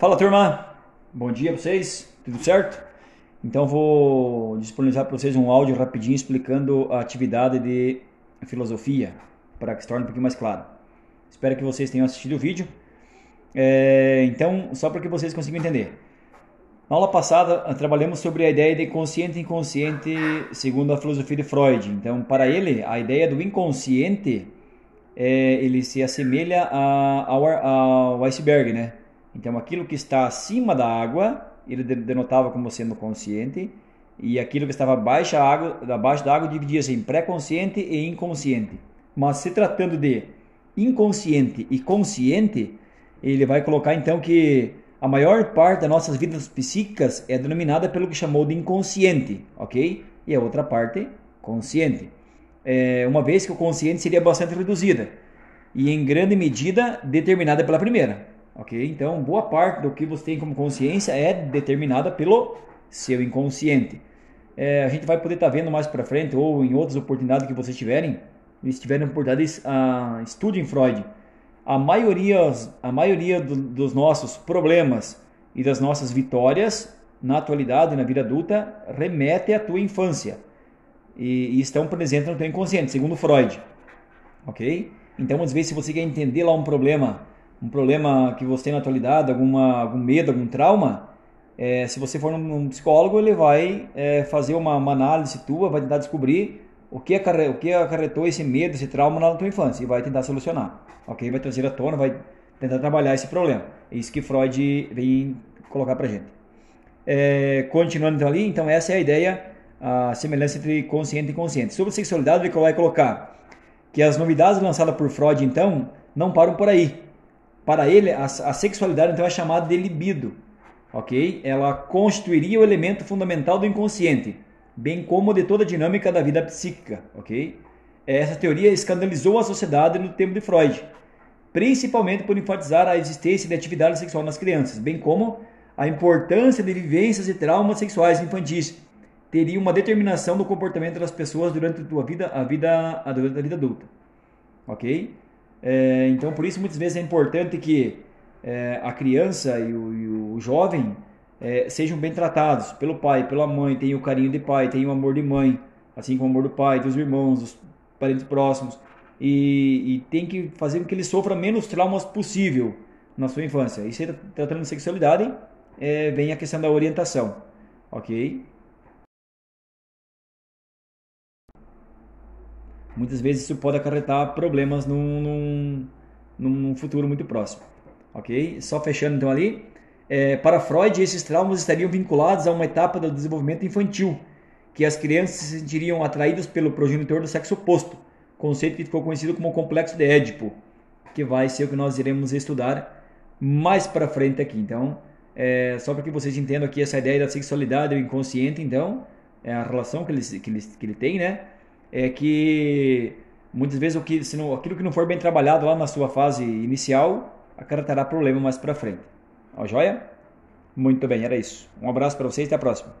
Fala turma, bom dia para vocês, tudo certo? Então vou disponibilizar para vocês um áudio rapidinho explicando a atividade de filosofia para que se torne um pouquinho mais claro. Espero que vocês tenham assistido o vídeo. É, então, só para que vocês consigam entender. Na aula passada, trabalhamos sobre a ideia de consciente e inconsciente segundo a filosofia de Freud. Então, para ele, a ideia do inconsciente é, ele se assemelha a, ao, ao iceberg, né? Então, aquilo que está acima da água, ele denotava como sendo consciente, e aquilo que estava abaixo da água, abaixo da água dividia-se em pré-consciente e inconsciente. Mas se tratando de inconsciente e consciente, ele vai colocar então que a maior parte das nossas vidas psíquicas é denominada pelo que chamou de inconsciente, ok? E a outra parte, consciente. É, uma vez que o consciente seria bastante reduzida e em grande medida determinada pela primeira. Ok? Então, boa parte do que você tem como consciência é determinada pelo seu inconsciente. É, a gente vai poder estar tá vendo mais para frente ou em outras oportunidades que vocês tiverem, se tiverem oportunidade, uh, estudem Freud. A maioria, a maioria do, dos nossos problemas e das nossas vitórias na atualidade, na vida adulta, remete à tua infância e, e estão presentes no teu inconsciente, segundo Freud. Ok? Então, às vezes, se você quer entender lá um problema um problema que você tem na atualidade, alguma, algum medo, algum trauma, é, se você for num, psicólogo, ele vai é, fazer uma, uma, análise tua, vai tentar descobrir o que, acarre, o que acarretou esse medo, esse trauma na tua infância e vai tentar solucionar. Ok? Vai trazer à tona, vai tentar trabalhar esse problema. É isso que Freud vem colocar pra gente. É, continuando então ali, então essa é a ideia, a semelhança entre consciente e inconsciente. Sobre sexualidade, ele vai colocar que as novidades lançadas por Freud, então, não param por aí. Para ele, a, a sexualidade então é chamada de libido, ok? Ela constituiria o elemento fundamental do inconsciente, bem como de toda a dinâmica da vida psíquica, ok? Essa teoria escandalizou a sociedade no tempo de Freud, principalmente por enfatizar a existência de atividade sexual nas crianças, bem como a importância de vivências e traumas sexuais infantis teria uma determinação do comportamento das pessoas durante a vida, a vida, a vida adulta, ok? É, então, por isso, muitas vezes é importante que é, a criança e o, e o jovem é, sejam bem tratados pelo pai, pela mãe, tenham o carinho de pai, tenham o amor de mãe, assim como o amor do pai, dos irmãos, dos parentes próximos. E, e tem que fazer com que ele sofra menos traumas possível na sua infância. E se tratando de sexualidade, é, vem a questão da orientação, ok? Muitas vezes isso pode acarretar problemas num, num, num futuro muito próximo. Ok? Só fechando então ali. É, para Freud, esses traumas estariam vinculados a uma etapa do desenvolvimento infantil, que as crianças se sentiriam atraídas pelo progenitor do sexo oposto, conceito que ficou conhecido como complexo de Édipo, que vai ser o que nós iremos estudar mais para frente aqui. Então, é, só para que vocês entendam aqui essa ideia da sexualidade, o inconsciente, então, é a relação que ele, que ele, que ele tem, né? É que muitas vezes o que, se não, aquilo que não for bem trabalhado lá na sua fase inicial acarretará problema mais para frente. Ó, joia? Muito bem, era isso. Um abraço para vocês e até a próxima.